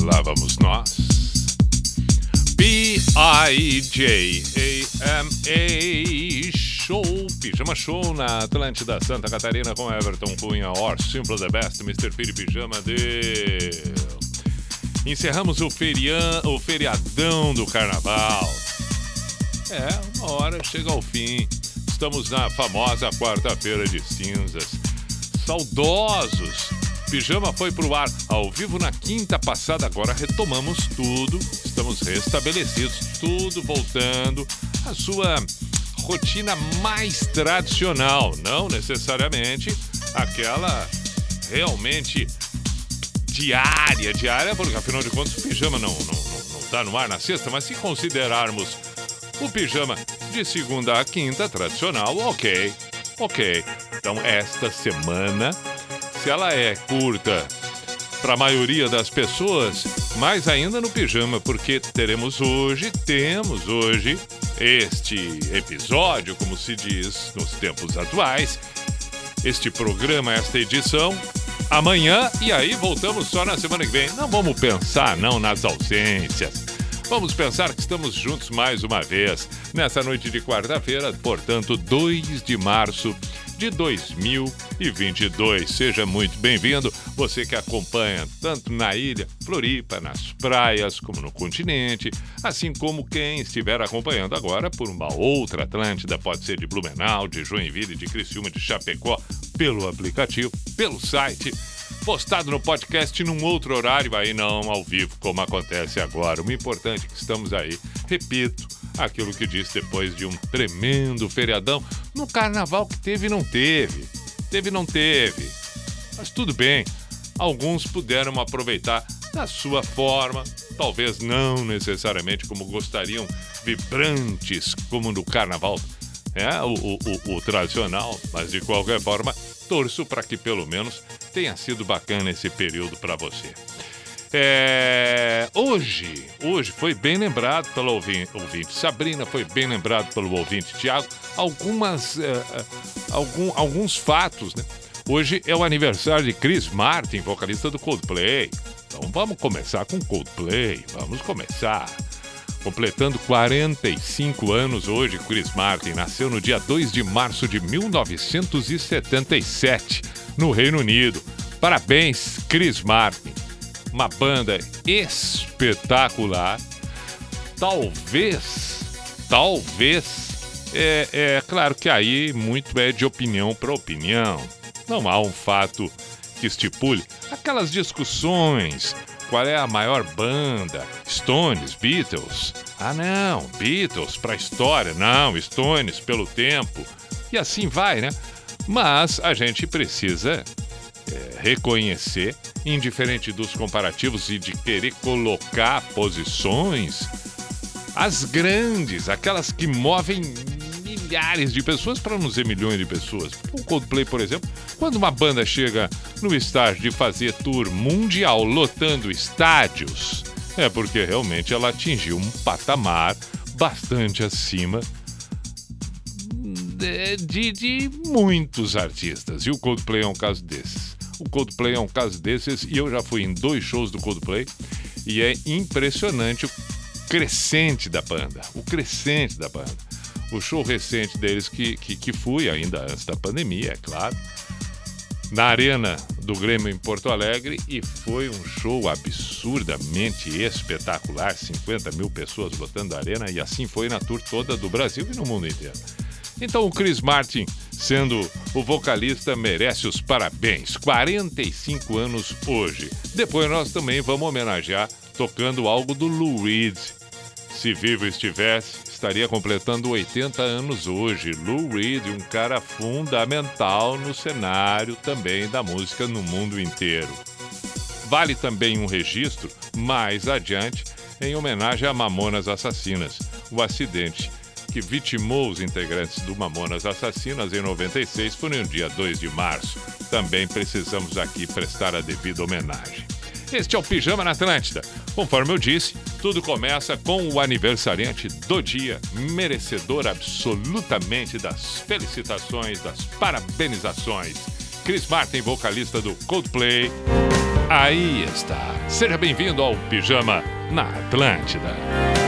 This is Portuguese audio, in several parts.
Lá vamos nós. B-I-J-A-M-A Show, Pijama Show na Atlântida Santa Catarina com Everton Cunha, or Simple the Best, Mr. Piri Pijama de... Encerramos o, ferian, o feriadão do carnaval. É, uma hora chega ao fim. Estamos na famosa quarta-feira de cinzas. Saudosos! Pijama foi pro ar ao vivo na quinta passada, agora retomamos tudo. Estamos restabelecidos, tudo voltando à sua rotina mais tradicional, não necessariamente aquela realmente diária, diária, porque afinal de contas o pijama não, não, não, não tá no ar na sexta, mas se considerarmos o pijama de segunda a quinta, tradicional, ok, ok. Então, esta semana, se ela é curta para a maioria das pessoas, mais ainda no pijama, porque teremos hoje, temos hoje, este episódio, como se diz nos tempos atuais, este programa, esta edição, amanhã e aí voltamos só na semana que vem. Não vamos pensar não nas ausências. Vamos pensar que estamos juntos mais uma vez nessa noite de quarta-feira, portanto, 2 de março de 2022. Seja muito bem-vindo, você que acompanha tanto na ilha, Floripa, nas praias, como no continente, assim como quem estiver acompanhando agora por uma outra Atlântida, pode ser de Blumenau, de Joinville, de Criciúma, de Chapecó, pelo aplicativo, pelo site postado no podcast num outro horário, aí não ao vivo, como acontece agora. O importante é que estamos aí, repito, aquilo que disse depois de um tremendo feriadão, no carnaval que teve não teve. Teve e não teve. Mas tudo bem, alguns puderam aproveitar da sua forma, talvez não necessariamente como gostariam, vibrantes como no carnaval, é o, o, o, o tradicional, mas de qualquer forma, torço para que pelo menos tenha sido bacana esse período para você. É, hoje, hoje foi bem lembrado pelo ouvinte, Sabrina, foi bem lembrado pelo ouvinte Tiago, algumas, é, algum, alguns fatos, né? Hoje é o aniversário de Chris Martin, vocalista do Coldplay. Então vamos começar com Coldplay, vamos começar. Completando 45 anos hoje, Chris Martin nasceu no dia 2 de março de 1977, no Reino Unido. Parabéns, Chris Martin. Uma banda espetacular. Talvez, talvez, é, é claro que aí muito é de opinião para opinião. Não há um fato que estipule aquelas discussões qual é a maior banda? Stones, Beatles? Ah, não, Beatles para a história, não, Stones pelo tempo. E assim vai, né? Mas a gente precisa é, reconhecer, indiferente dos comparativos e de querer colocar posições, as grandes, aquelas que movem milhares de pessoas, para não dizer milhões de pessoas. O Coldplay, por exemplo, quando uma banda chega no estágio de fazer tour mundial lotando estádios, é porque realmente ela atingiu um patamar bastante acima de, de, de, muitos artistas. E o Coldplay é um caso desses. O Coldplay é um caso desses e eu já fui em dois shows do Coldplay e é impressionante o crescente da banda. O crescente da banda. O show recente deles que, que, que fui, ainda antes da pandemia, é claro, na Arena do Grêmio em Porto Alegre e foi um show absurdamente espetacular 50 mil pessoas lotando a arena e assim foi na tour toda do Brasil e no mundo inteiro. Então o Chris Martin, sendo o vocalista, merece os parabéns. 45 anos hoje. Depois nós também vamos homenagear tocando algo do Lou Reed. Se vivo estivesse, estaria completando 80 anos hoje. Lou Reed, um cara fundamental no cenário também da música no mundo inteiro. Vale também um registro mais adiante em homenagem a Mamonas Assassinas. O acidente que vitimou os integrantes do Mamonas Assassinas em 96 foi no dia 2 de março. Também precisamos aqui prestar a devida homenagem. Este é o Pijama na Atlântida. Conforme eu disse, tudo começa com o aniversariante do dia, merecedor absolutamente das felicitações, das parabenizações. Chris Martin, vocalista do Coldplay. Aí está. Seja bem-vindo ao Pijama na Atlântida.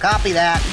Copy that.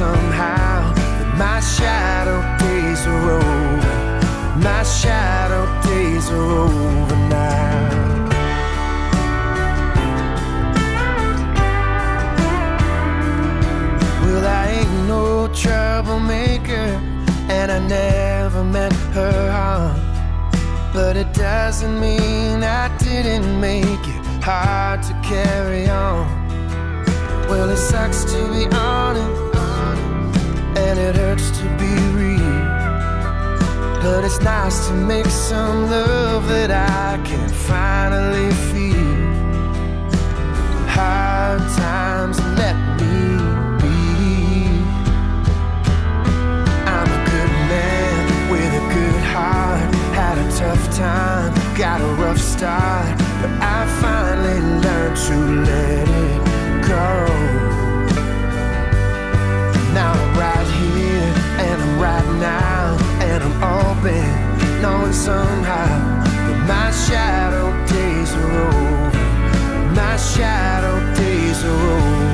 Somehow that my shadow days are over. My shadow days are over now. Well, I ain't no troublemaker, and I never meant her harm. But it doesn't mean I didn't make it hard to carry on. Well, it sucks to be honest, and it hurts to be real. But it's nice to make some love that I can finally feel. Hard times let me be. I'm a good man with a good heart. Had a tough time, got a rough start, but I finally learned to let it go. Now I'm right right now and I'm open, knowing somehow that my shadow days are over. My shadow days are over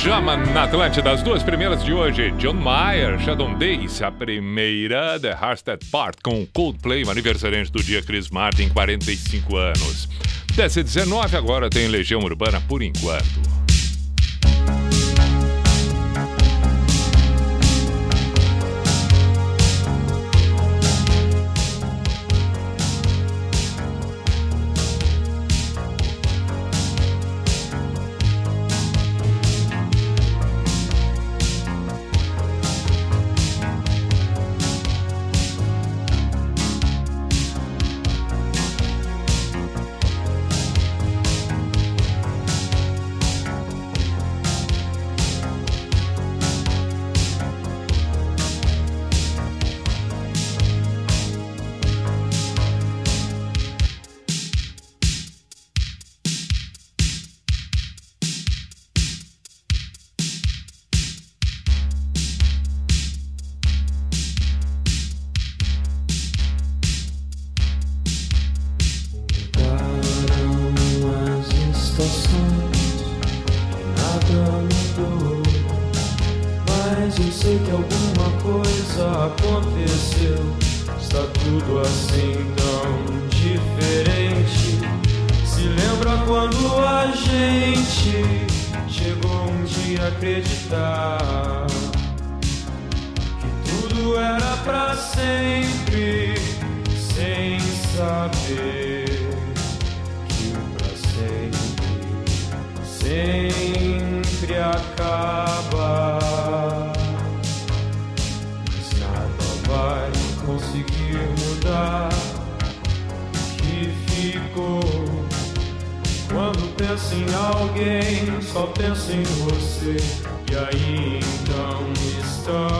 Pijama na Atlântida, as duas primeiras de hoje. John Mayer, Shadow Days. A primeira, The Hardest Part, com Coldplay, um aniversariante do dia Chris Martin, 45 anos. Desce 19, agora tem Legião Urbana por enquanto. Acreditar que tudo era pra sempre, sem saber que o pra sempre sempre acaba. Mas nada vai conseguir mudar o que ficou. Quando penso em alguém, só penso em você. E aí então estamos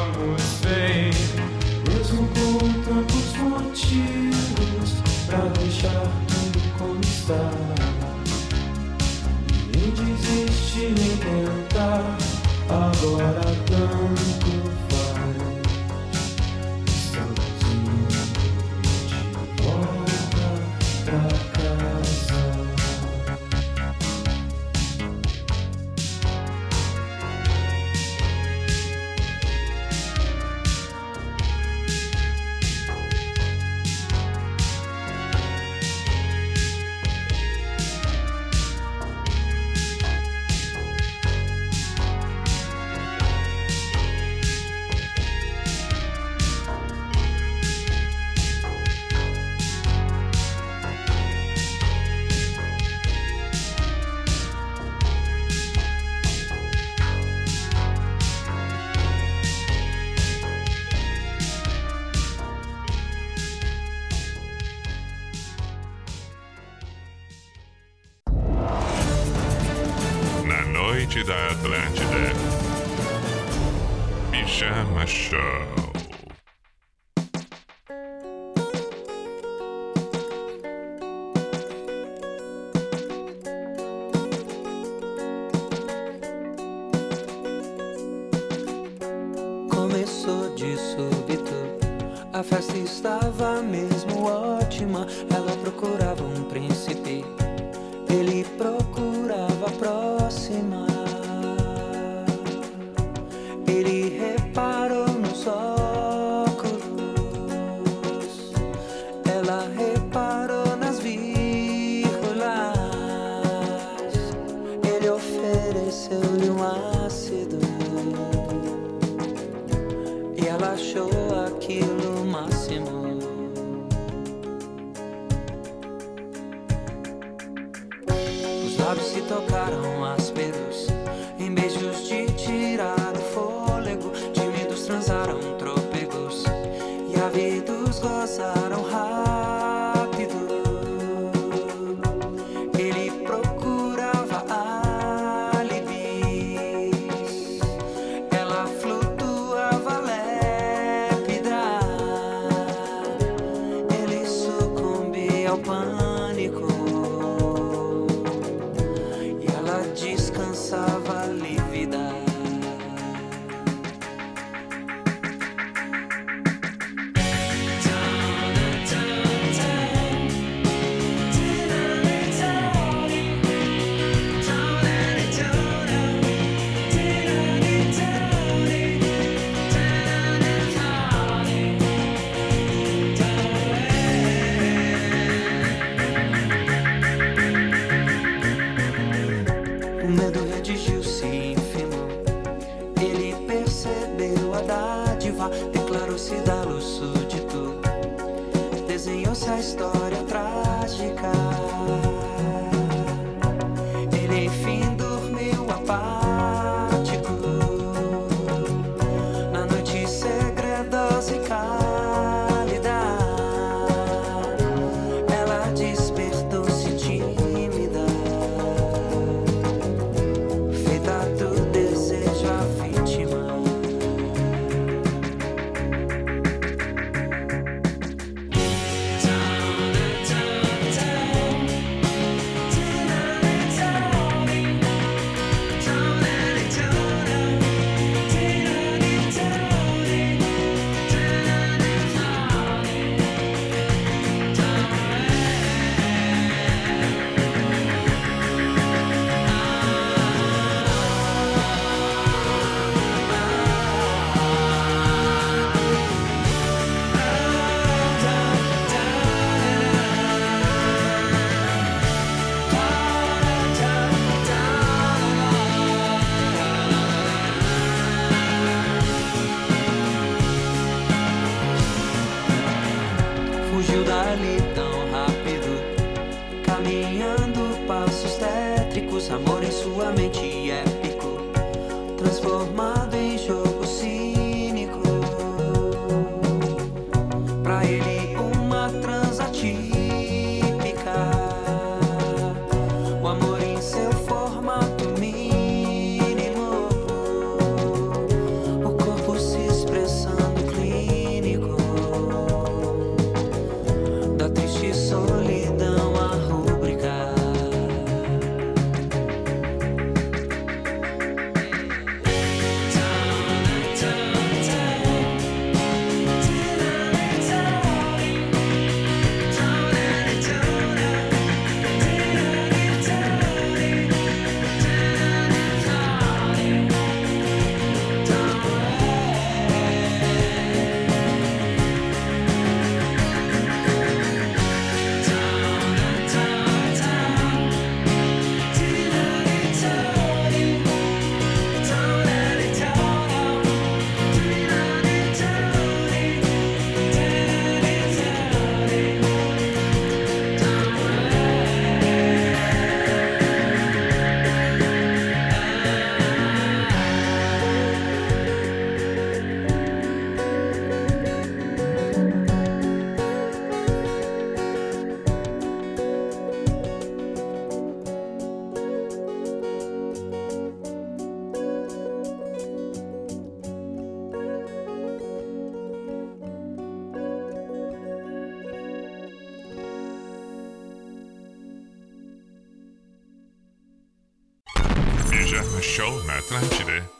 Show møter deg, ikke?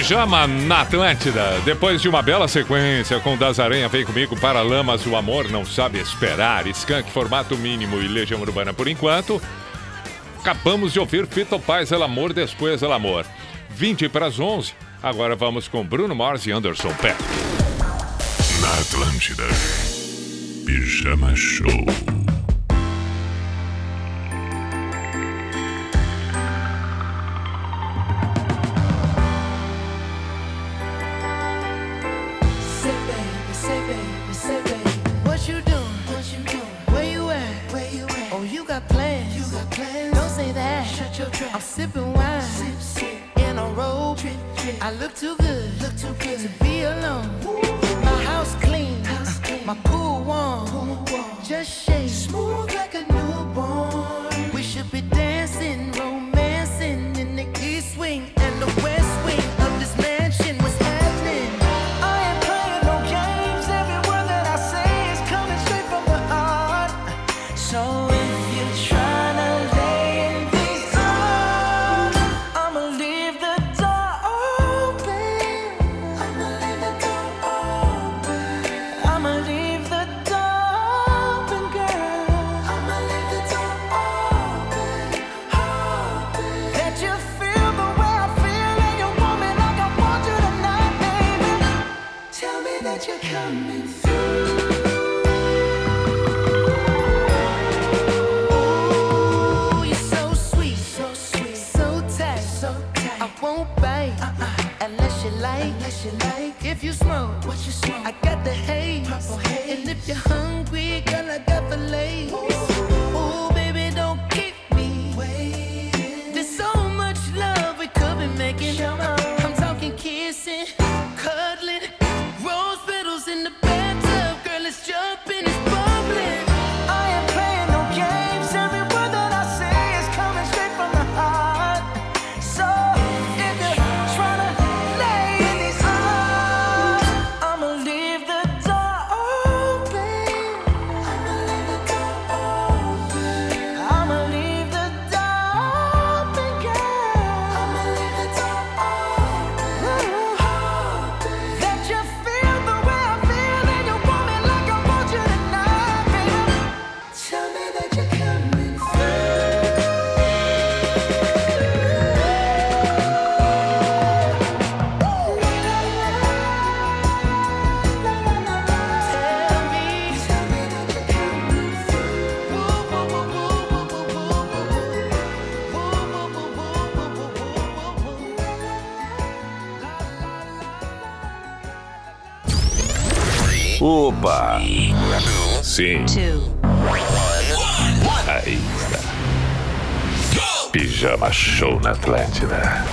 Pijama na Atlântida. Depois de uma bela sequência com Das Aranha, vem comigo para Lamas, o amor não sabe esperar. Skank, formato mínimo e Legião Urbana por enquanto. Acabamos de ouvir Fito Paz, El Amor, depois El Amor. 20 para as 11. Agora vamos com Bruno Mars e Anderson Peck. Na Atlântida, Pijama Show. Tell me. Show na Atlântida.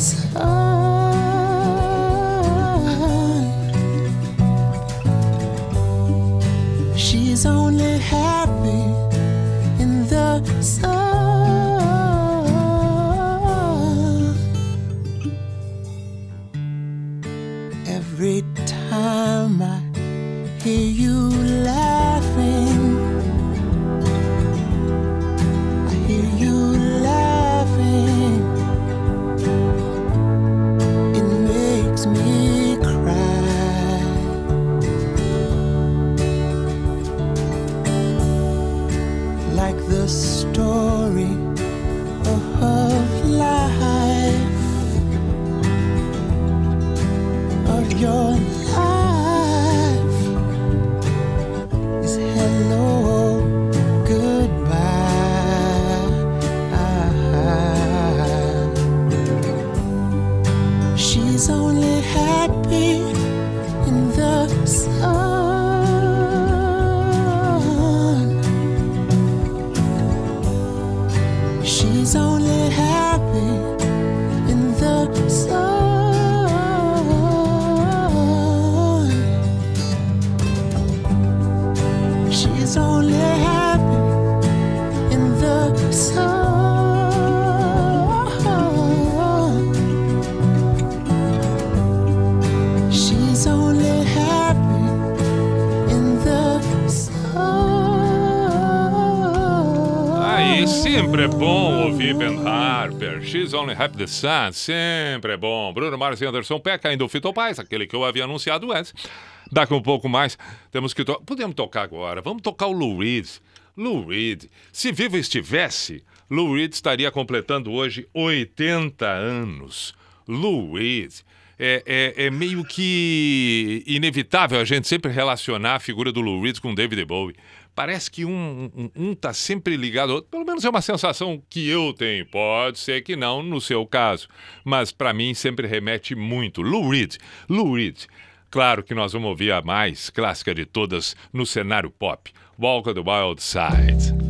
The Happy the Sun. Sempre é bom. Bruno Mars e Anderson Peck, ainda o Fito Paz, aquele que eu havia anunciado antes. Daqui um pouco mais, temos que... To... Podemos tocar agora. Vamos tocar o Lou Reed. Lou Reed. Se vivo estivesse, Lou Reed estaria completando hoje 80 anos. Lou Reed. É, é, é, meio que inevitável a gente sempre relacionar a figura do Lou Reed com David Bowie. Parece que um, um, um tá sempre ligado ao outro. Pelo menos é uma sensação que eu tenho. Pode ser que não no seu caso. Mas para mim sempre remete muito. Lou Reed. Lou Reed. Claro que nós vamos ouvir a mais clássica de todas no cenário pop. Walk on the Wild Side.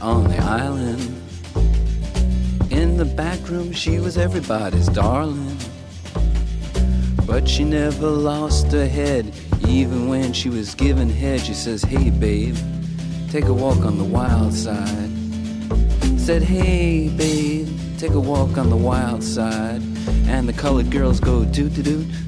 On the island. In the back room, she was everybody's darling. But she never lost her head, even when she was given head. She says, Hey, babe, take a walk on the wild side. Said, Hey, babe, take a walk on the wild side. And the colored girls go do do do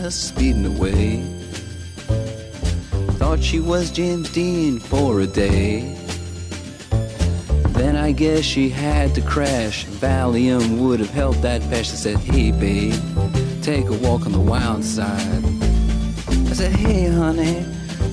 speeding away. Thought she was James Dean for a day. Then I guess she had to crash. Valium would have helped that patch. I said, Hey, babe, take a walk on the wild side. I said, Hey, honey,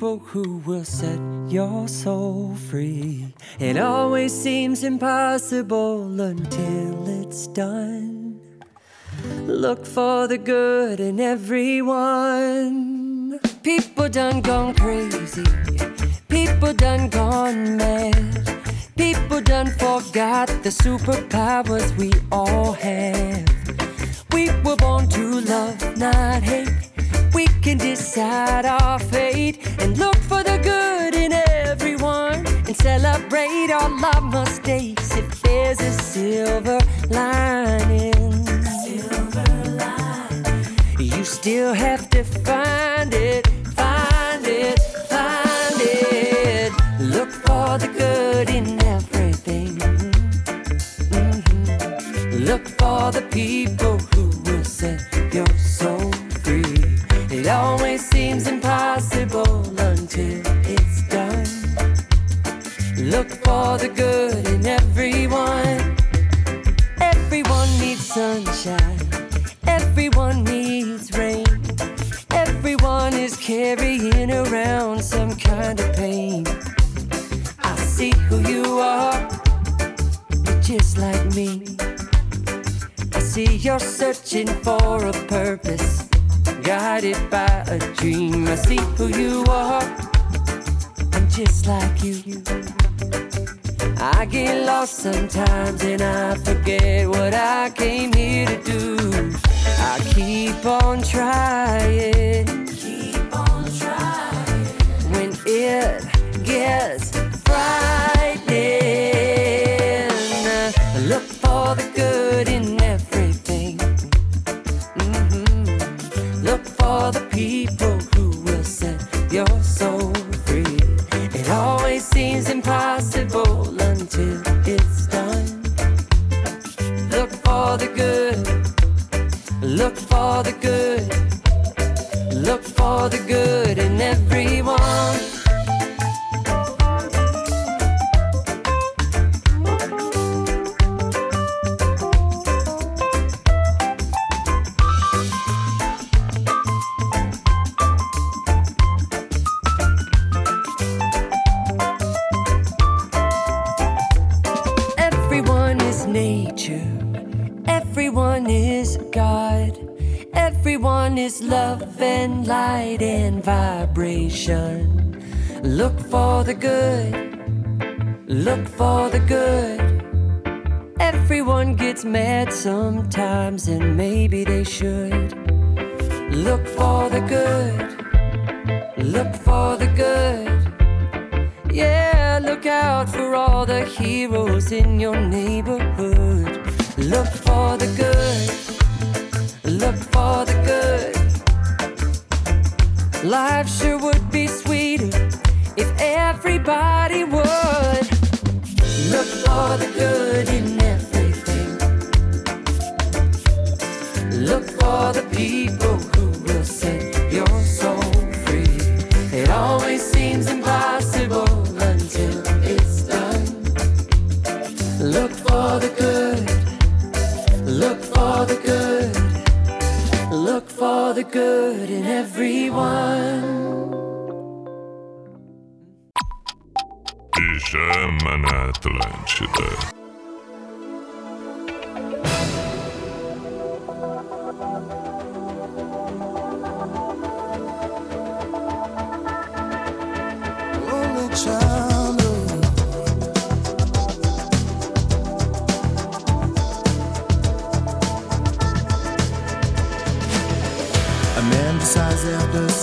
people who will set your soul free. It always seems impossible until it's done. Look for the good in everyone. People done gone crazy. People done gone mad. People done forgot the superpowers we all have. We were born to love, not hate we can decide our fate and look for the good in everyone and celebrate all our mistakes. If there's a silver line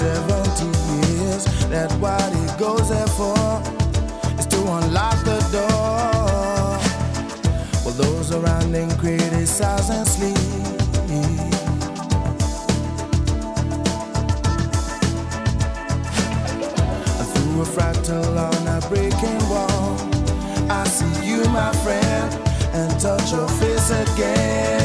70 years. That's what he goes there for, is to unlock the door. Well, those around him criticize and sleep. Through a fractal on a breaking wall, I see you, my friend, and touch your face again.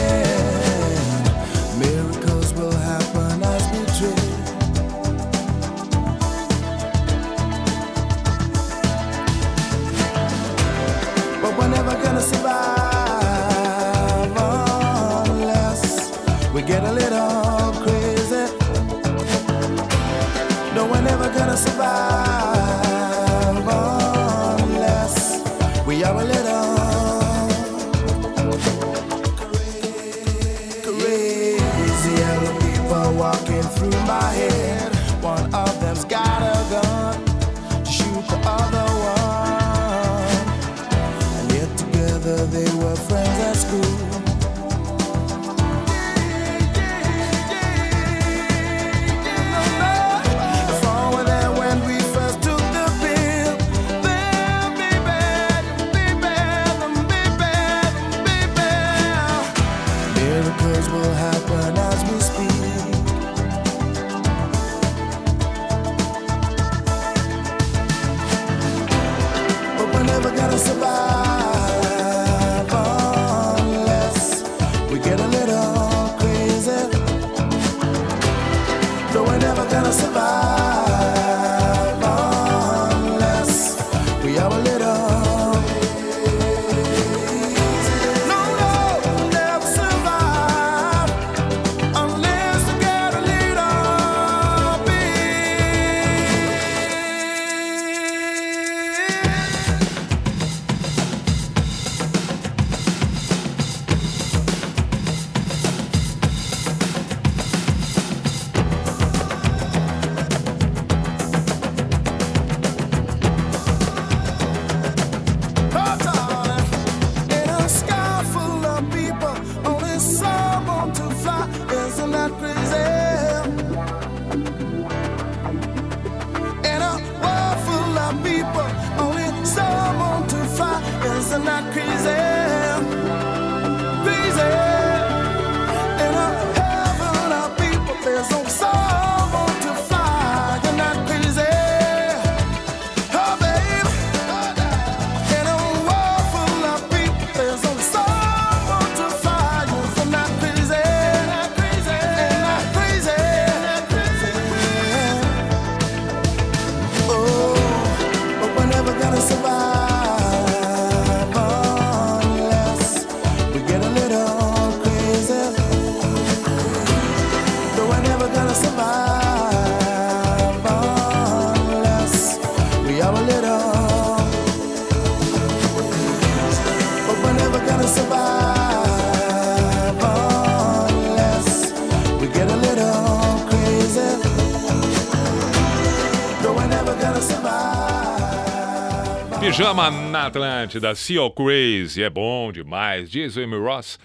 Pijama na Atlântida, Seal Crazy, é bom demais, diz Amy Ross.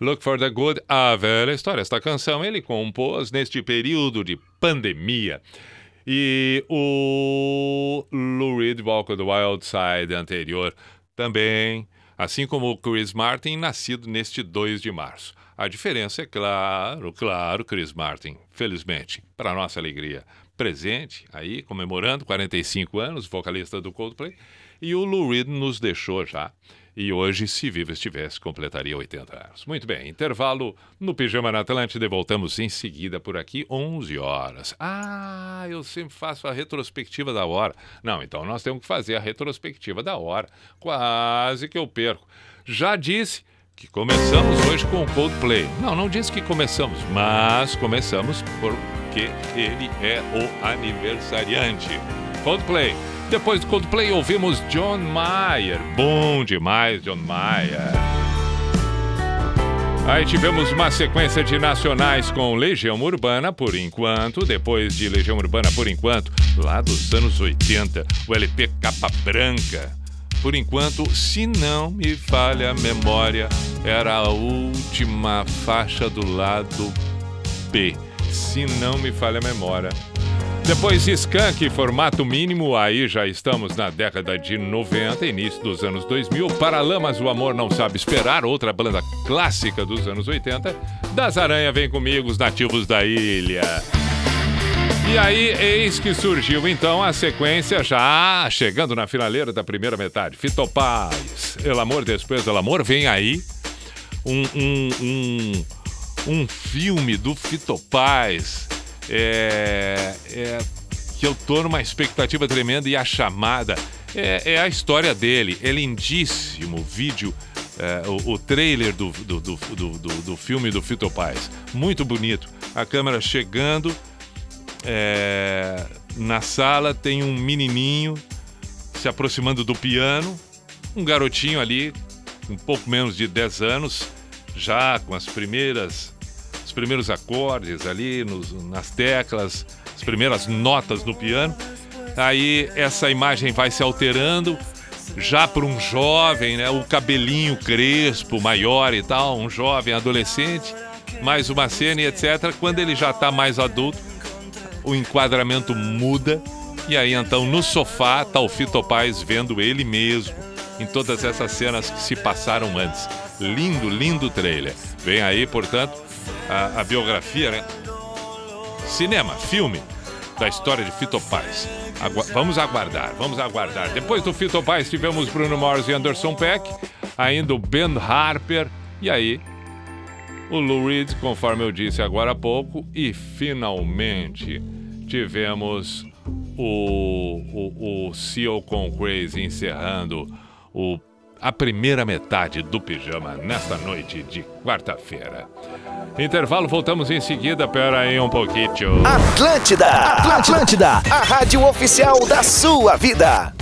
Look for the Good, a velha história. Esta canção ele compôs neste período de pandemia. E o Lou Reed, Walk the Wild Side anterior, também, assim como o Chris Martin, nascido neste 2 de março. A diferença é claro, claro, Chris Martin, felizmente, para nossa alegria, presente aí, comemorando 45 anos, vocalista do Coldplay, e o Lou Reed nos deixou já. E hoje, se vivo estivesse, completaria 80 anos. Muito bem, intervalo no Pijama na Atlântida e voltamos em seguida por aqui, 11 horas. Ah, eu sempre faço a retrospectiva da hora. Não, então nós temos que fazer a retrospectiva da hora. Quase que eu perco. Já disse que começamos hoje com o Coldplay. Não, não disse que começamos, mas começamos porque ele é o aniversariante. Coldplay. Depois do Coldplay ouvimos John Mayer. Bom demais, John Mayer. Aí tivemos uma sequência de nacionais com Legião Urbana por enquanto, depois de Legião Urbana por enquanto, lá dos anos 80, o LP Capa Branca. Por enquanto, se não me falha a memória, era a última faixa do lado B. Se não me falha a memória. Depois Skank, formato mínimo, aí já estamos na década de 90, início dos anos 2000. Paralamas, O Amor Não Sabe Esperar, outra banda clássica dos anos 80. Das Aranha Vem Comigo, os nativos da ilha. E aí, eis que surgiu então a sequência já chegando na finaleira da primeira metade. Fito Paz, El Amor Después del Amor, vem aí um, um, um, um filme do Fito Paz é, é, que eu tô numa expectativa tremenda e a chamada é, é a história dele. É lindíssimo o vídeo, é, o, o trailer do, do, do, do, do- filme do Fito Paz. Muito bonito. A câmera chegando, é, na sala tem um menininho se aproximando do piano, um garotinho ali, um pouco menos de 10 anos, já com as primeiras os primeiros acordes ali nos, nas teclas, as primeiras notas no piano. Aí essa imagem vai se alterando já para um jovem, né, o cabelinho crespo, maior e tal, um jovem adolescente, mais uma cena e etc. Quando ele já está mais adulto, o enquadramento muda e aí então no sofá tá o Fito Paz vendo ele mesmo em todas essas cenas que se passaram antes. Lindo, lindo trailer. Vem aí, portanto, a, a biografia, né? Cinema, filme da história de Fito Paz. Agu vamos aguardar, vamos aguardar. Depois do Fito Paz tivemos Bruno Mars e Anderson Peck, ainda o Ben Harper e aí o Lou Reed, conforme eu disse agora há pouco, e finalmente tivemos o, o, o Seal com Crazy encerrando o, a primeira metade do pijama nesta noite de quarta-feira. Intervalo, voltamos em seguida. Pera aí um pouquinho. Atlântida, Atlântida, a rádio oficial da sua vida.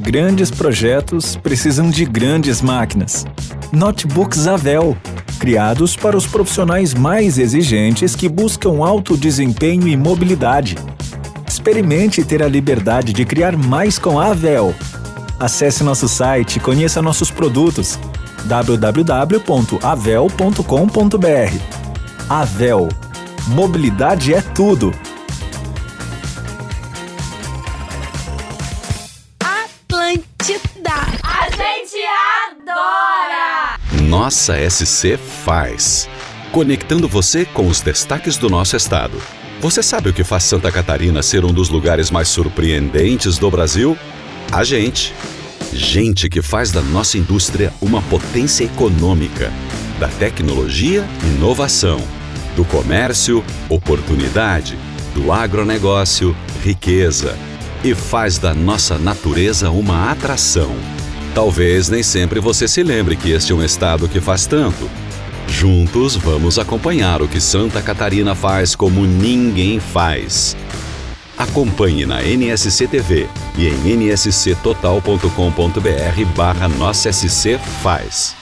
Grandes projetos precisam de grandes máquinas. Notebooks Avel, criados para os profissionais mais exigentes que buscam alto desempenho e mobilidade. Experimente ter a liberdade de criar mais com a Avel. Acesse nosso site e conheça nossos produtos www.avel.com.br. Avel. Mobilidade é tudo. Atlântida. A gente adora! Nossa SC faz. Conectando você com os destaques do nosso estado. Você sabe o que faz Santa Catarina ser um dos lugares mais surpreendentes do Brasil? A gente. Gente que faz da nossa indústria uma potência econômica, da tecnologia, inovação, do comércio, oportunidade, do agronegócio, riqueza, e faz da nossa natureza uma atração. Talvez nem sempre você se lembre que este é um estado que faz tanto. Juntos vamos acompanhar o que Santa Catarina faz como ninguém faz. Acompanhe na NSC TV e em nsctotal.com.br barra Nossa SC Faz.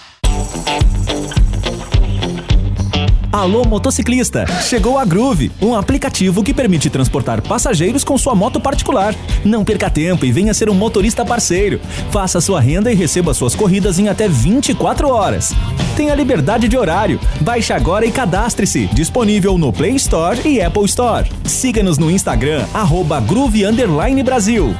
Alô motociclista! Chegou a Groove, um aplicativo que permite transportar passageiros com sua moto particular. Não perca tempo e venha ser um motorista parceiro. Faça sua renda e receba suas corridas em até 24 horas. Tenha liberdade de horário. Baixe agora e cadastre-se. Disponível no Play Store e Apple Store. Siga-nos no Instagram, arroba Groove Brasil.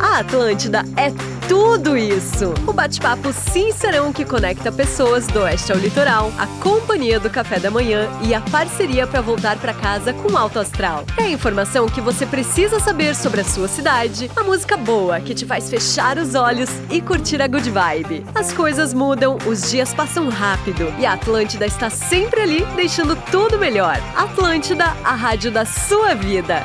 A Atlântida é tudo isso. O bate-papo sincerão que conecta pessoas do oeste ao litoral, a companhia do café da manhã e a parceria para voltar para casa com alto astral. É a informação que você precisa saber sobre a sua cidade, a música boa que te faz fechar os olhos e curtir a good vibe. As coisas mudam, os dias passam rápido e a Atlântida está sempre ali deixando tudo melhor. Atlântida, a rádio da sua vida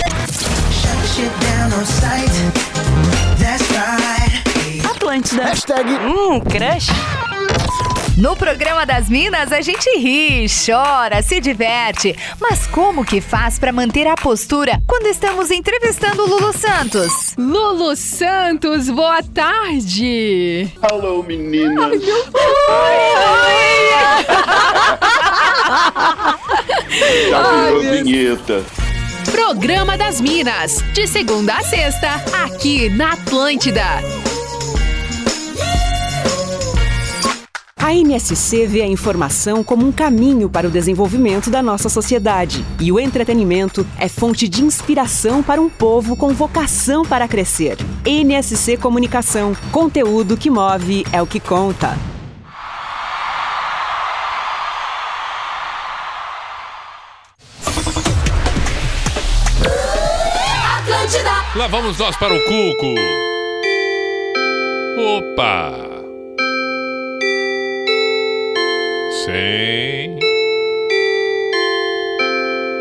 Atlântida. Hashtag hum, crush. No programa das Minas, a gente ri, chora, se diverte. Mas como que faz para manter a postura quando estamos entrevistando Lulu Santos? Lulu Santos, boa tarde. Alô, meninas. Ai, meu... Já virou vinheta. Programa das Minas, de segunda a sexta, aqui na Atlântida. A MSC vê a informação como um caminho para o desenvolvimento da nossa sociedade. E o entretenimento é fonte de inspiração para um povo com vocação para crescer. NSC Comunicação. Conteúdo que move é o que conta. Lá vamos nós para o Cuco. Opa! Sem.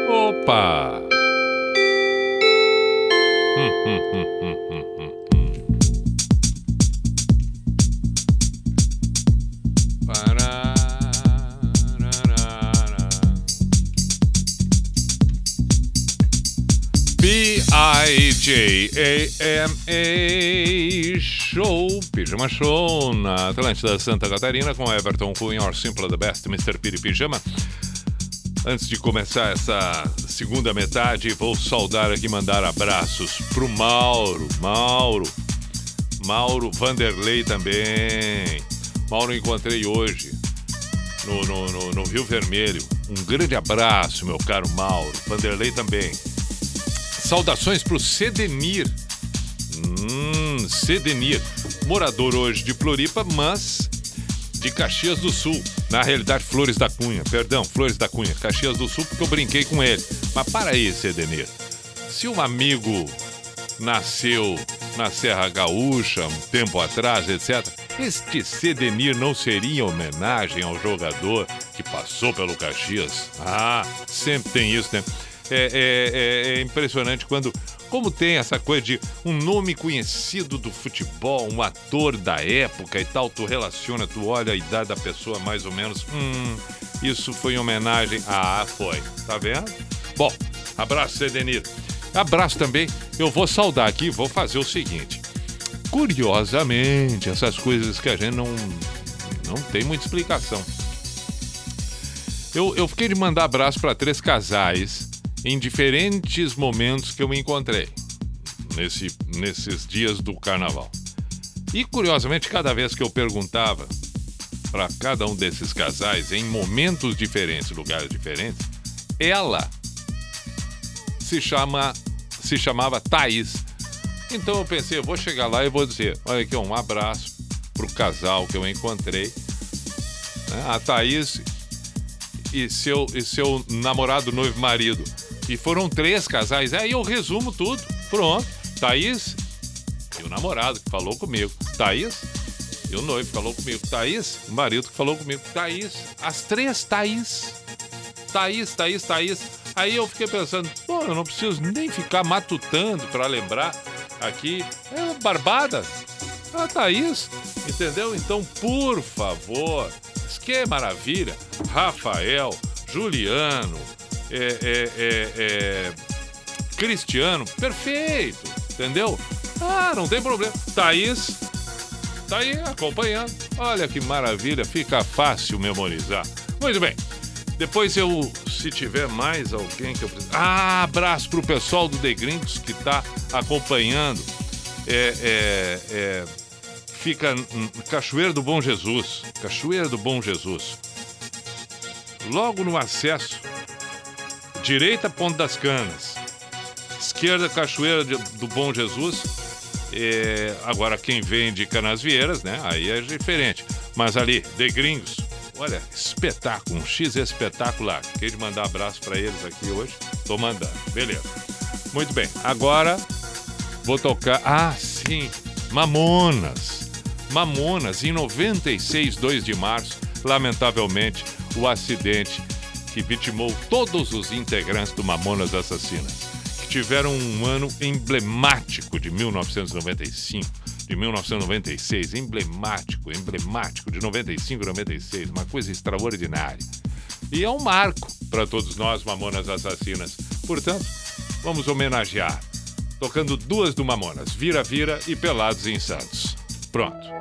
Opa! Hum, hum, hum, hum, hum, B-I-J-A-M-A Show, Pijama Show na Atlântida Santa Catarina com Everton Cunha, or Simple the Best, Mr. Piri Pijama. Antes de começar essa segunda metade, vou saudar aqui, mandar abraços pro Mauro, Mauro, Mauro Vanderlei também. Mauro encontrei hoje no, no, no, no Rio Vermelho. Um grande abraço, meu caro Mauro. Vanderlei também. Saudações pro Cedenir. Hum, Cedenir. Morador hoje de Floripa, mas de Caxias do Sul. Na realidade, Flores da Cunha. Perdão, Flores da Cunha. Caxias do Sul, porque eu brinquei com ele. Mas para aí, Cedenir. Se um amigo nasceu na Serra Gaúcha um tempo atrás, etc., este Cedenir não seria homenagem ao jogador que passou pelo Caxias? Ah, sempre tem isso, né? É, é, é, é impressionante quando. Como tem essa coisa de um nome conhecido do futebol, um ator da época e tal, tu relaciona, tu olha a idade da pessoa mais ou menos. Hum, isso foi em homenagem. Ah, foi. Tá vendo? Bom, abraço, Cedenir. Abraço também. Eu vou saudar aqui, vou fazer o seguinte. Curiosamente, essas coisas que a gente não, não tem muita explicação. Eu, eu fiquei de mandar abraço para três casais em diferentes momentos que eu me encontrei nesse, nesses dias do carnaval. E curiosamente, cada vez que eu perguntava para cada um desses casais, em momentos diferentes, lugares diferentes, ela se chama se chamava Thaís. Então eu pensei, eu vou chegar lá e vou dizer, olha aqui, um abraço pro casal que eu encontrei. né? A Thaís e seu, e seu namorado, noivo, marido. E foram três casais. Aí eu resumo tudo. Pronto. Thaís e o namorado que falou comigo. Thaís e o noivo que falou comigo. Thaís, o marido que falou comigo. Thaís, as três Thaís. Thaís, Thaís, Thaís. Aí eu fiquei pensando, pô, eu não preciso nem ficar matutando para lembrar aqui. É uma barbada. A Thaís, entendeu? Então, por favor, que é maravilha. Rafael, Juliano, é, é, é, é, Cristiano, perfeito, entendeu? Ah, não tem problema. Thaís, tá aí acompanhando. Olha que maravilha, fica fácil memorizar. Muito bem. Depois eu, se tiver mais alguém que eu preciso. Ah, abraço pro pessoal do The Gringos que tá acompanhando. É, é, é, fica Cachoeira do Bom Jesus. Cachoeira do Bom Jesus. Logo no acesso, direita Ponte das Canas, esquerda Cachoeira de- do Bom Jesus. É, agora quem vem de Canasvieiras, né? Aí é diferente. Mas ali, The Gringos, olha, espetáculo, um X espetacular. Queria mandar abraço para eles aqui hoje. Tô mandando, beleza. Muito bem, agora vou tocar. Ah, sim, Mamonas. Mamonas, em 96, 2 de março, lamentavelmente, o acidente que vitimou todos os integrantes do Mamonas Assassinas, que tiveram um ano emblemático de 1995, de 1996, emblemático, emblemático, de 95 e 96, uma coisa extraordinária. E é um marco para todos nós, Mamonas Assassinas. Portanto, vamos homenagear, tocando duas do Mamonas, Vira Vira e Pelados em Santos. Pronto.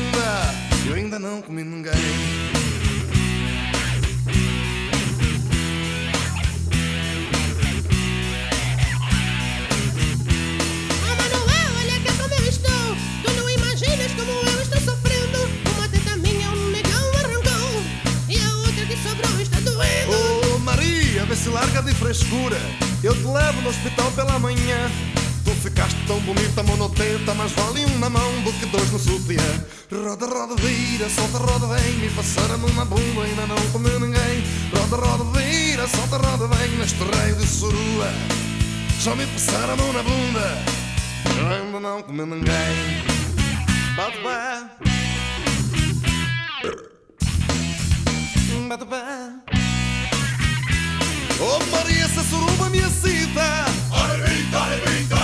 Eu ainda não comi ninguém Oh, Manuel, olha cá como eu estou. Tu não imaginas como eu estou sofrendo. Uma teta minha, um negão arrancou. E a outra que sobrou está doendo. Oh Maria, vê se larga de frescura Eu te levo no hospital pela manhã ficaste tão bonita, monoteta Mas vale um na mão do que dois no sutiã. Roda, roda, vira, solta, roda, vem Me passaram a mão na bunda, ainda não comeu ninguém. Roda, roda, vira, solta, roda, vem Neste raio de surua. Já me passaram a mão na bunda ainda não comeu ninguém. Bate pé. Bate pé. Oh Maria, essa suruba me excita. Arrebita, arrebita, arrebita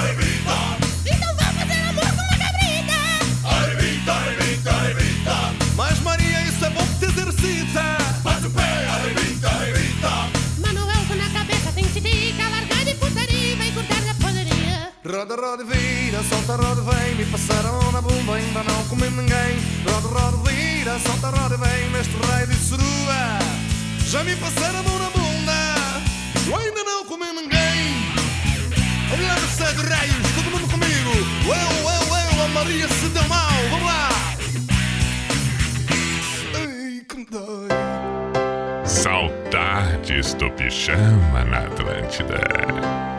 Roda, roda, vira, solta, roda, vem. Me passaram na bunda, ainda não comi ninguém. Roda, roda, vira, solta, roda, vem. Neste raio de surua Já me passaram na bunda Eu ainda não comi ninguém. Olhar o céu raios, todo mundo comigo. Eu, eu, eu, a Maria se deu mal. Vamos lá. Ai, que me dói. Saudades do pijama na Atlântida.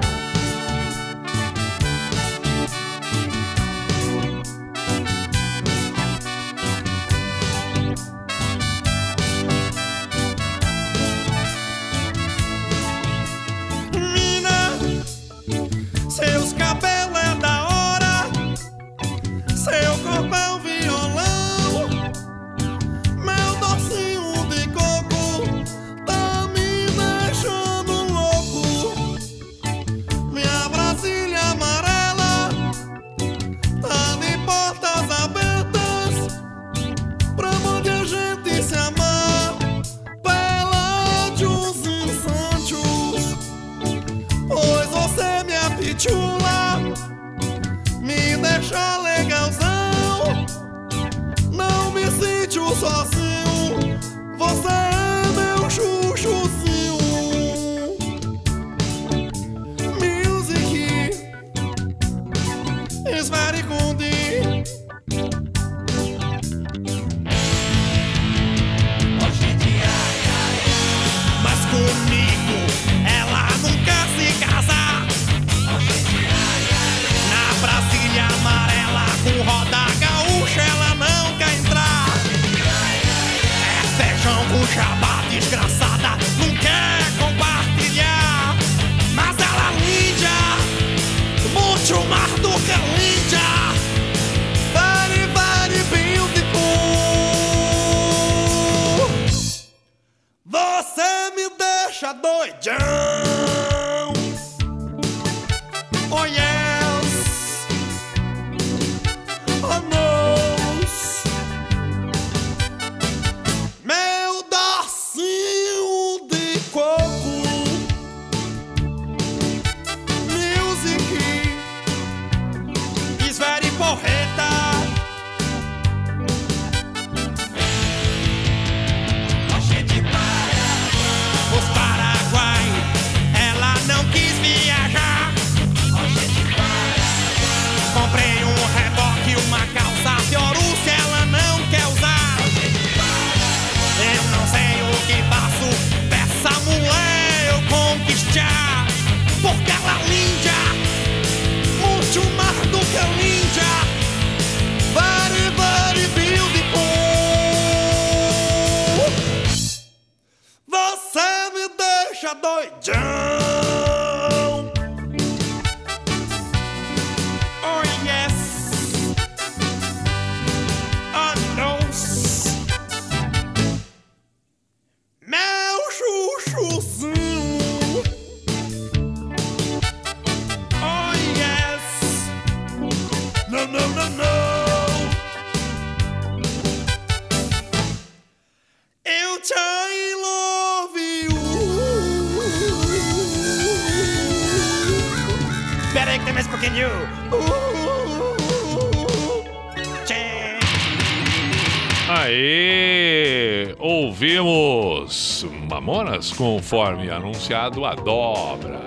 Mamonas, conforme anunciado, a dobra.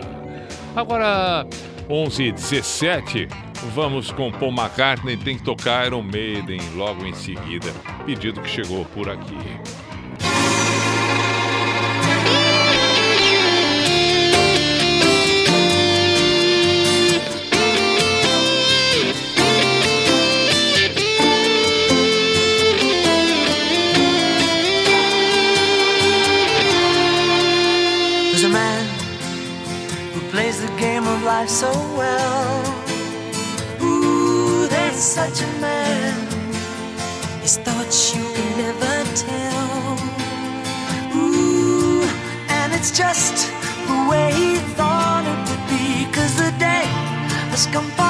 Agora, 11h17, vamos com Paul McCartney, tem que tocar Iron Maiden logo em seguida, pedido que chegou por aqui. descomposed.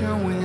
your.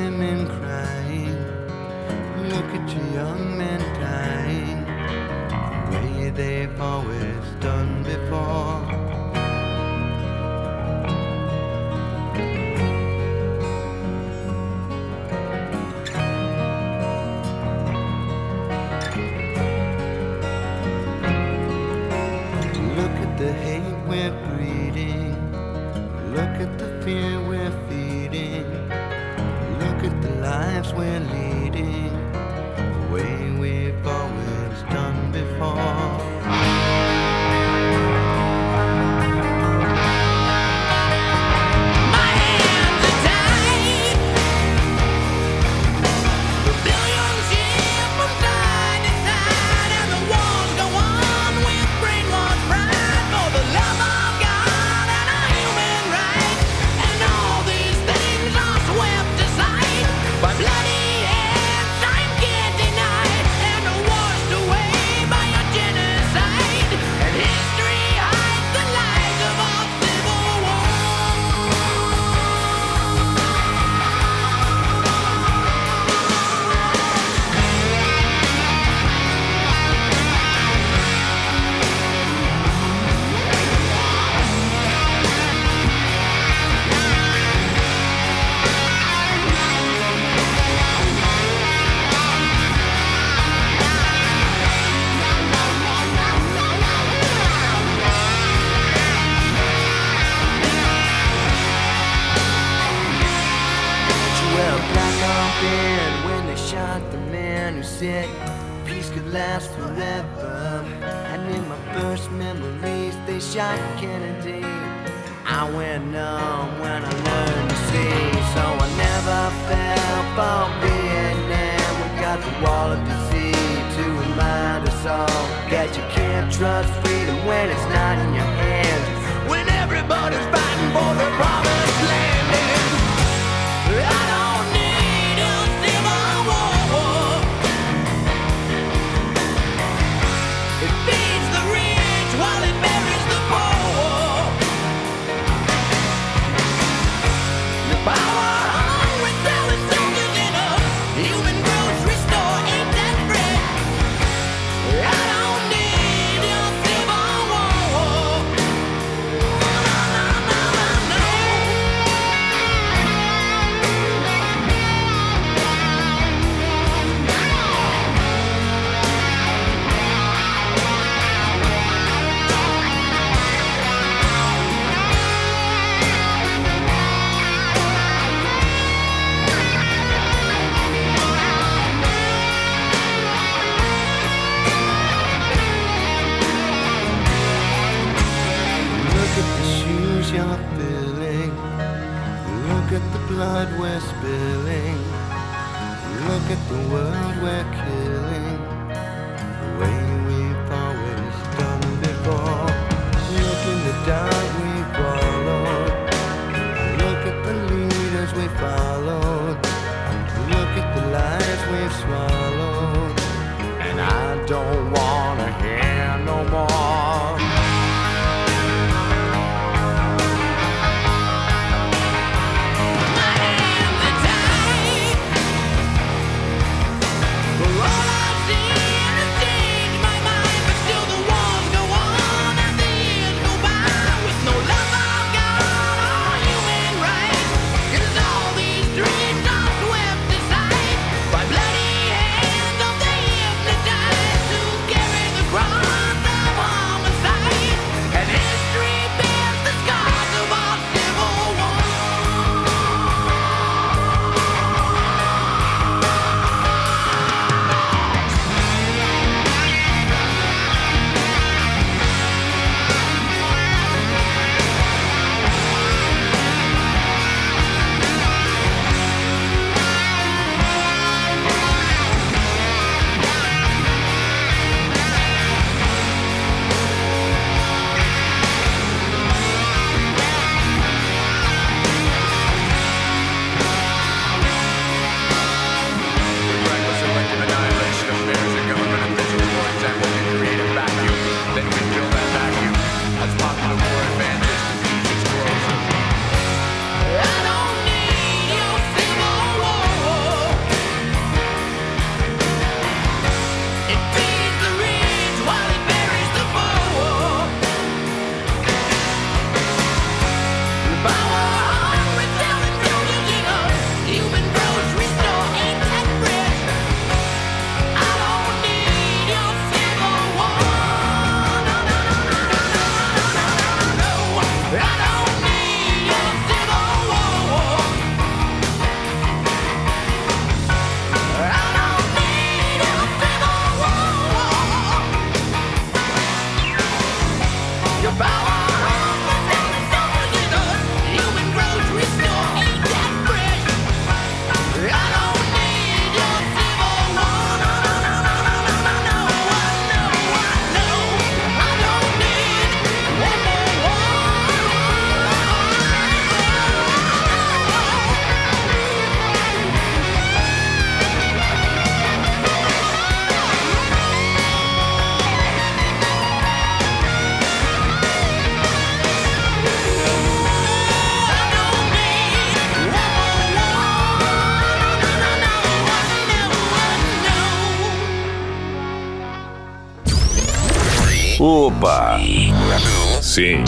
Sim.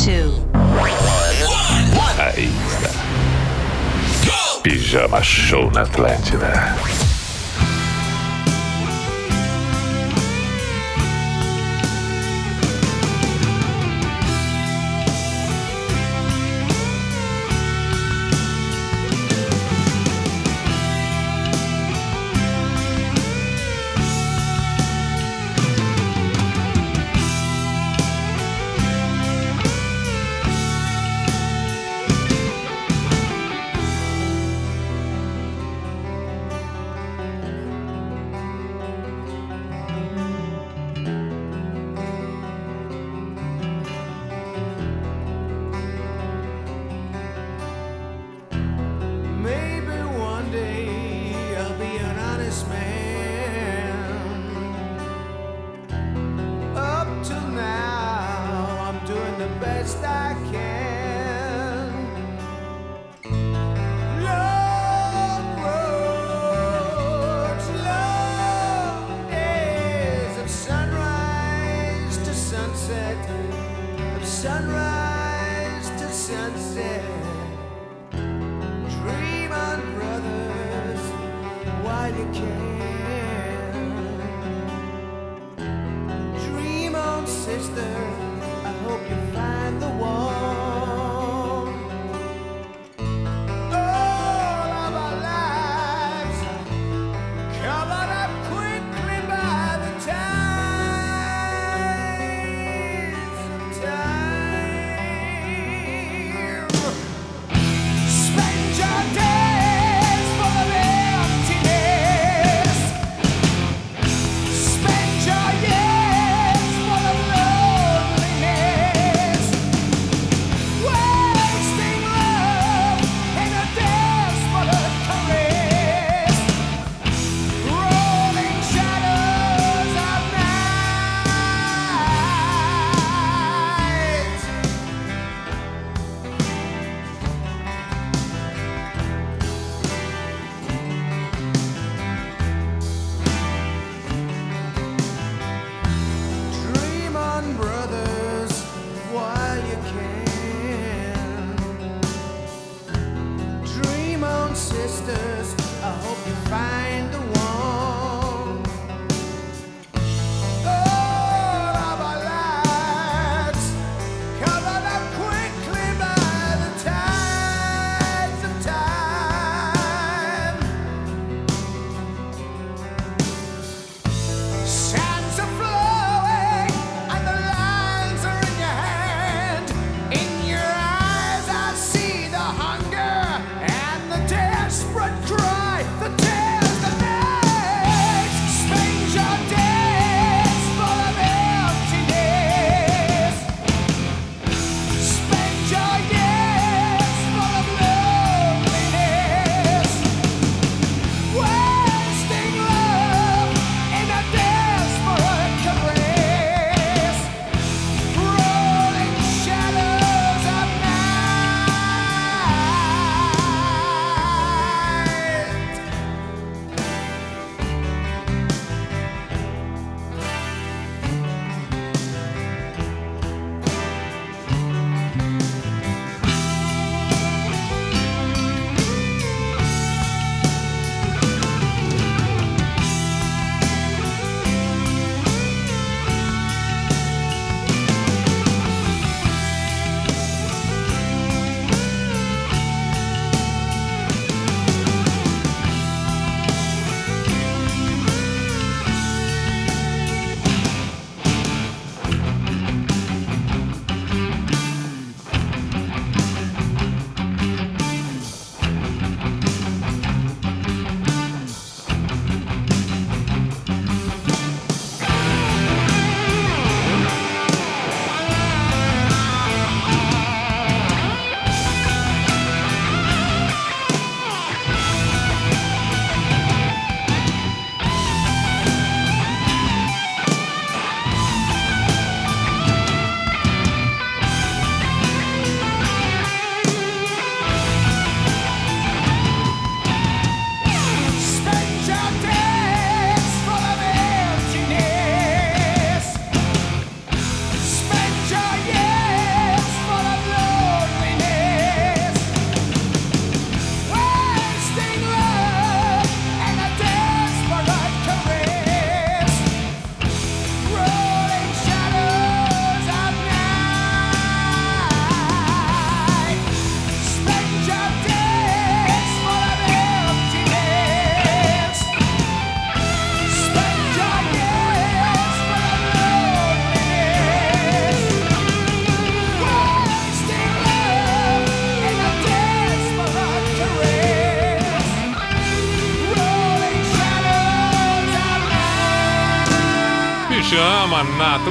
Aí está. Pijama Show na Atlântida.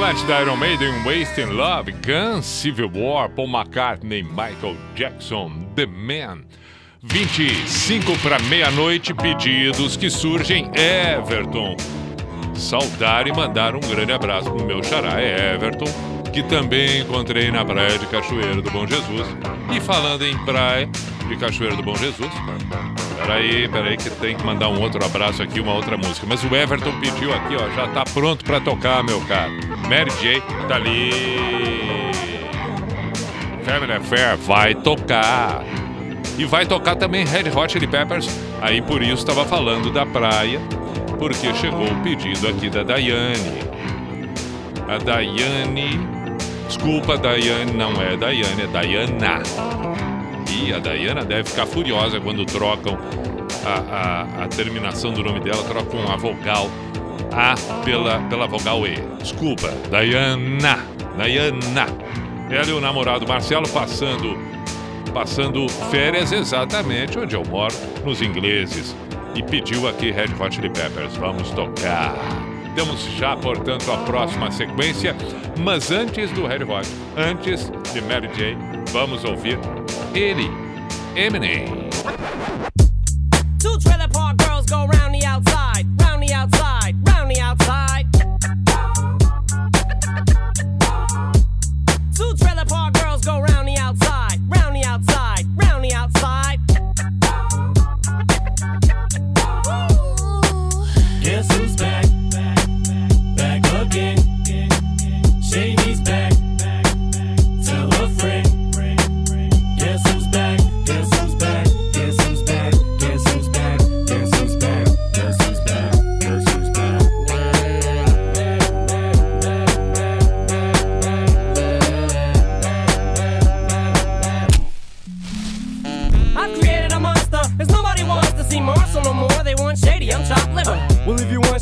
Na Atlântida Iron Maiden Wasting Love, Guns, Civil War, Paul McCartney, Michael Jackson, The Man. 25 para meia-noite, pedidos que surgem. Everton. Saudar e mandar um grande abraço pro meu xará Everton, que também encontrei na praia de Cachoeiro do Bom Jesus. E falando em praia de Cachoeiro do Bom Jesus, peraí, peraí, que tem que mandar um outro abraço aqui, uma outra música. Mas o Everton pediu aqui, ó, já tá pronto para tocar, meu caro. Mary J tá ali. Family Affair vai tocar. E vai tocar também Red Hot Chili Peppers. Aí por isso estava falando da praia, porque chegou o pedido aqui da Daiane. A Daiane. Desculpa, Daiane, não é Daiane, é Daiana. E a Daiana deve ficar furiosa quando trocam a, a, a terminação do nome dela, trocam a vogal A pela, pela vogal E. Desculpa, Daiana. Daiana. Ela e o namorado Marcelo passando passando férias exatamente onde eu moro, nos ingleses. E pediu aqui Red Hot Chili Peppers. Vamos tocar. Temos já, portanto, a próxima sequência. Mas antes do Red Hot, antes de Mary J, vamos ouvir ele, Eminem. Two trailer park girls go round the outside, round the outside, round the outside. Two trailer park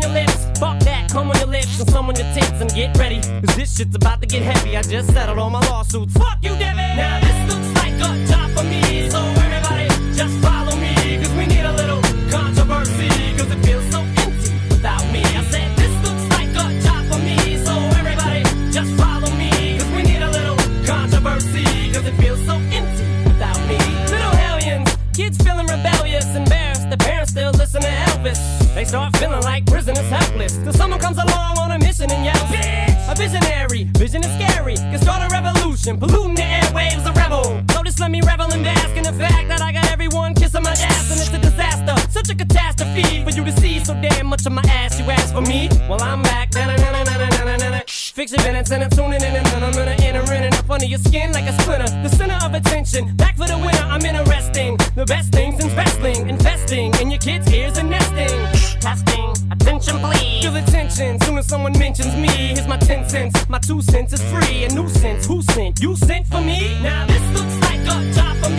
on your lips, fuck that, come on your lips, and some on your tits, and get ready. Cause this shit's about to get heavy. I just settled all my lawsuits. Fuck you, Devin! Now this looks like a job for me, so everybody just follow polluting the airwaves, a rebel. Just let me revel in the fact that I got everyone kissing my ass, and it's a disaster, such a catastrophe for you to see so damn much of my ass. You ask for me, well I'm back. Fix your minutes and I'm tuning in and then I'm gonna enter in and up under your skin like a splinter. The center of attention, back for the winner. I'm interesting. The best things in wrestling, investing in your kids' ears and nesting. Testing, attention please. Feel the tension someone mentions me. Here's my 10 cents, my two cents is free. A nuisance, who sent? You sent for me? Now this looks like a job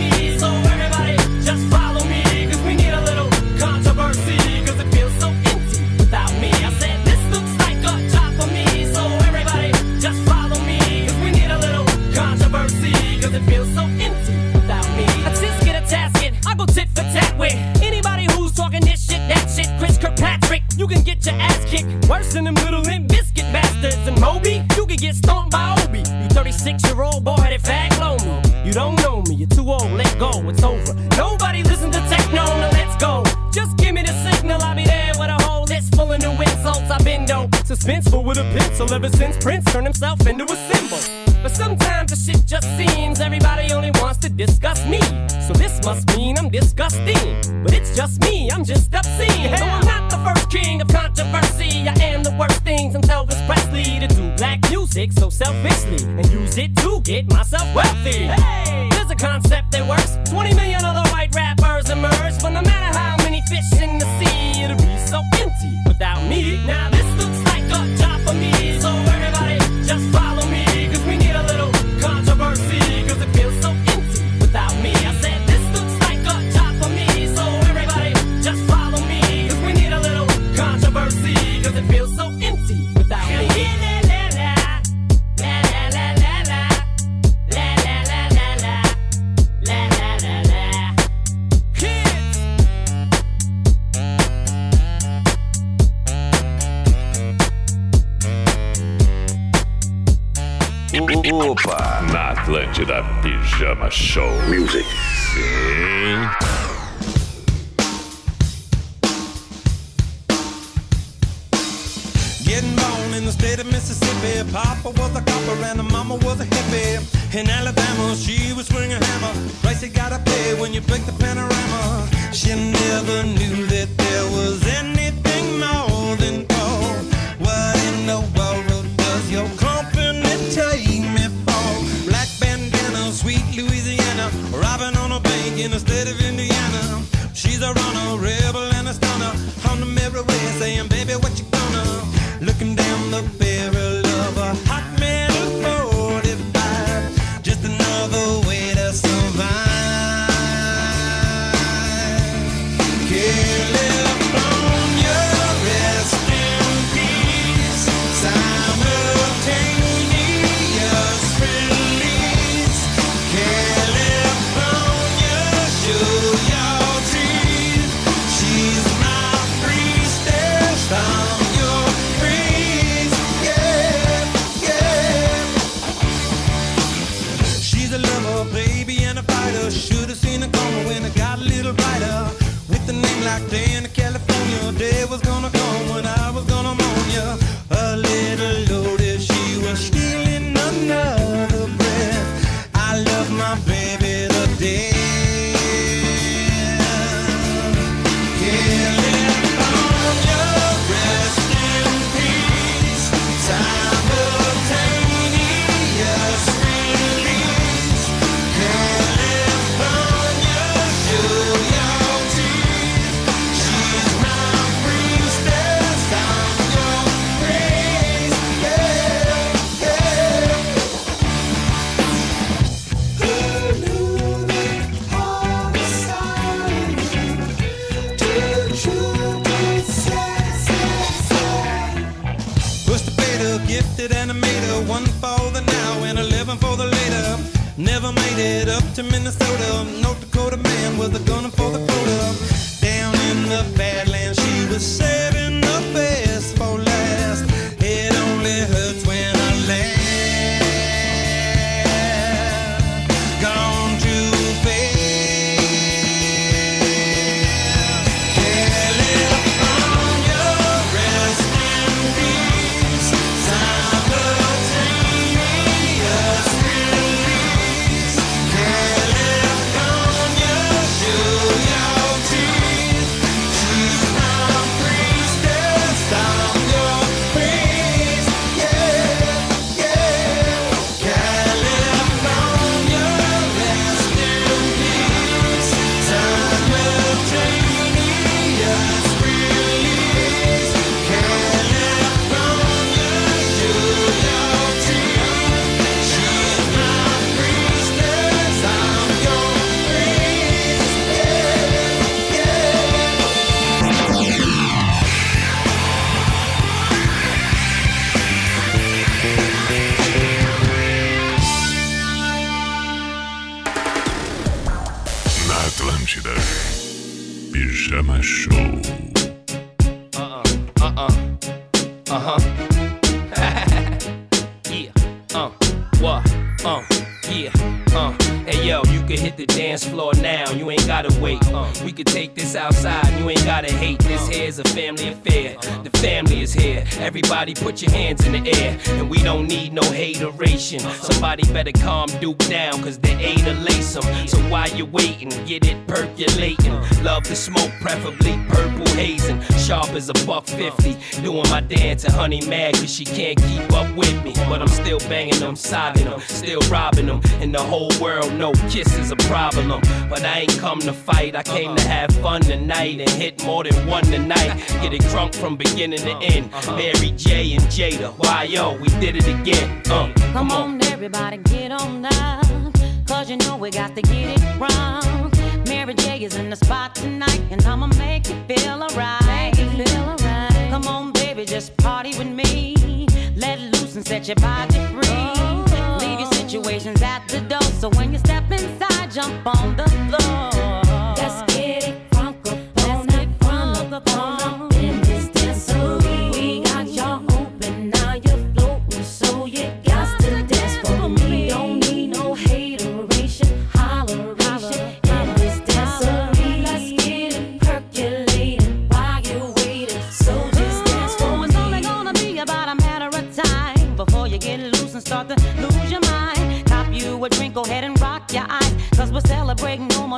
ever since Prince turned himself into a symbol. But sometimes the shit just seems everybody only wants to discuss me. So this must mean I'm disgusting. But it's just Show. Music. Getting born in the state of Mississippi. Papa was a copper and mama was a hippie. In Alabama, she was swinging a hammer. Price you gotta pay when you break the panorama. She never knew that put your hands in the air. And we don't need no hateration. Somebody better calm Duke down, cause they ain't a lace 'em. So while you waiting, get it percolating. Love the smoke, preferably purple hazing. Sharp as a buck fifty. Doing my dance and honey mad cause she can't keep up with me. But I'm still banging them, sobbing them, still robbing them. And the whole world know kiss is a problem. But I ain't come to fight, I came to have fun tonight and hit more than one tonight. Get it crunk from beginning to end. Mary J Jada, why yo, we did it again. Uh, Come on, everybody, get on up. Cause you know we got to get it wrong. Mary J is in the spot tonight, and I'ma make you feel alright. Feel alright. Come on, baby, just party with me. Let loose and set your body free. Leave your situations at the door, so when you step inside, jump on the floor.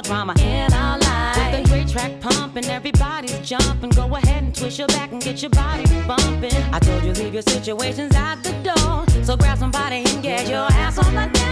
Drama in our life. With the great track pumping, everybody's jumping. Go ahead and twist your back and get your body bumping. I told you leave your situations at the door. So grab somebody and get your ass on the dance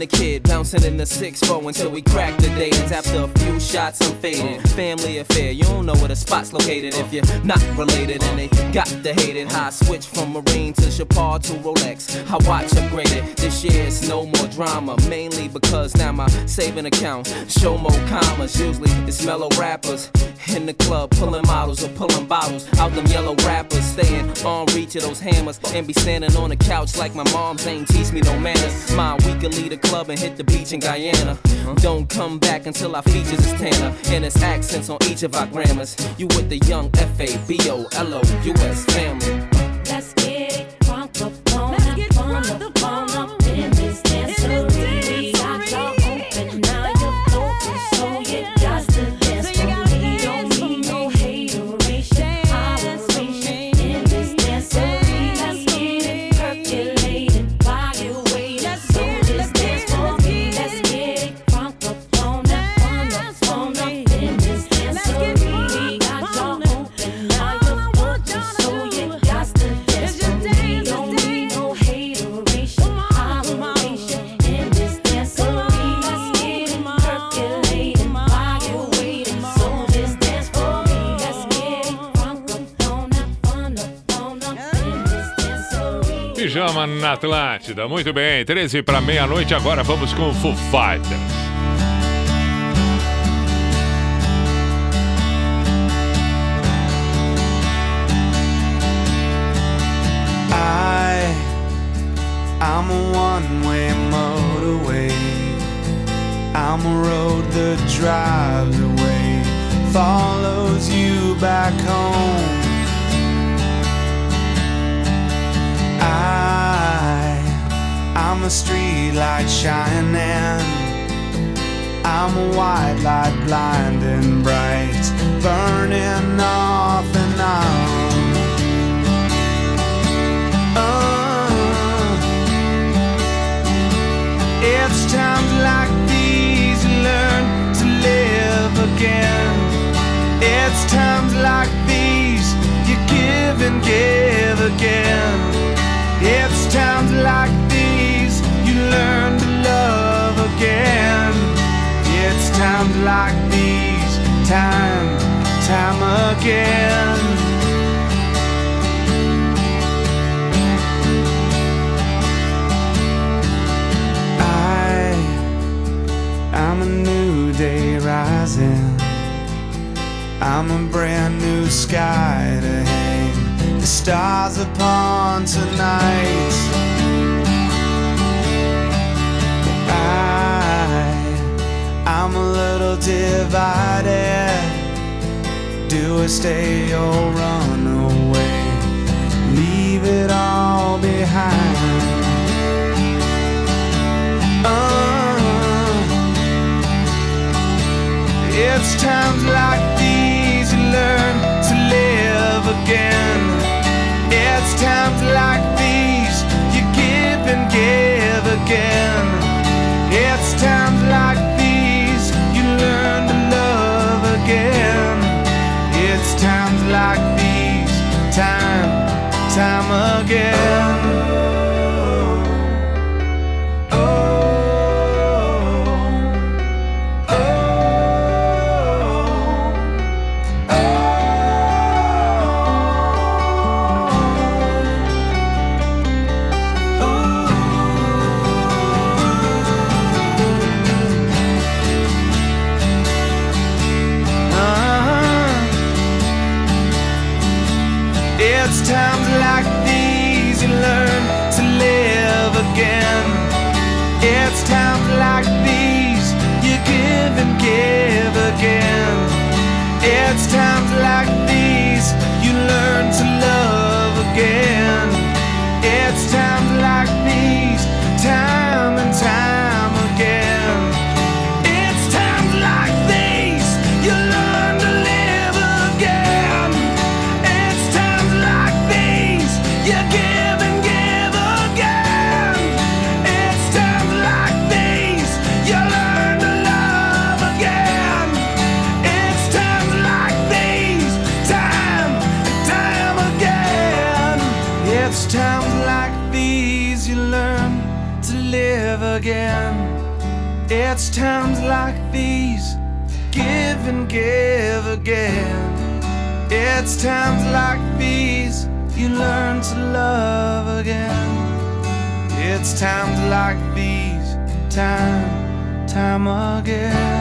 and the kid bouncing in the 6-4 until we crack the dance. After a few shots, I'm fading. Family affair, you don't know where the spot's located if you're not related. And they got the hate it. How I switch from Marine to Chapar to Rolex. I watch upgraded. This year it's no more drama. Mainly because now my saving account show more commas. Usually it's mellow rappers in the club pulling models or pulling bottles out them yellow rappers. Staying on reach of those hammers and be standing on the couch like my mom's ain't teach me no manners. Mine, we can leave the club and hit the beach in Guyana. Don't come back until our features is Tanner and it's accents on each of our grammars. You with the young F A B O L O U S family. Let's get it Pijama na Atlântida. Muito bem, 13 para meia-noite. Agora vamos com o Foo Fighters. I'm a one-way motorway. I'm a road that drives away, follows you back home. I, I'm a street light shining. I'm a white light blinding bright, burning off and on. Uh, it's times like these you learn to live again. It's times like these you give and give again. It's times like these you learn to love again. It's times like these, time, time again. I, I'm a new day rising. I'm a brand new sky to the stars upon tonight. I, I'm a little divided. Do I stay or run away? Leave it all behind. Uh, it's times like these you learn to live again. Times like these you give and give again. It's times like these you learn to love again. It's times like these, time, time again. It's times like these, give and give again. It's times like these you learn to love again. It's times like these, time, time again.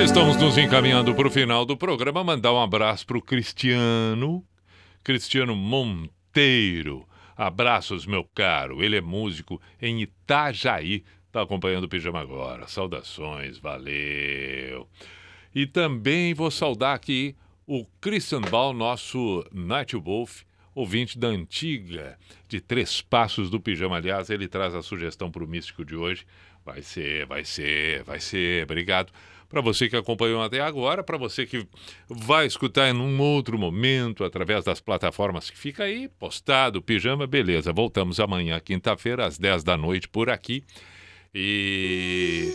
Meia-noite, estamos nos encaminhando para o final do programa. Mandar um abraço para o Cristiano, Cristiano Monteiro. Abraços, meu caro. Ele é músico em Itajaí. Está acompanhando o Pijama agora. Saudações, valeu. E também vou saudar aqui o Christian Ball, nosso Night Wolf, ouvinte da antiga, de Três Passos do Pijama. Aliás, ele traz a sugestão para o místico de hoje. Vai ser, vai ser, vai ser. Obrigado. Para você que acompanhou até agora, para você que vai escutar em um outro momento, através das plataformas que fica aí, postado, pijama, beleza. Voltamos amanhã, quinta-feira, às 10 da noite, por aqui. E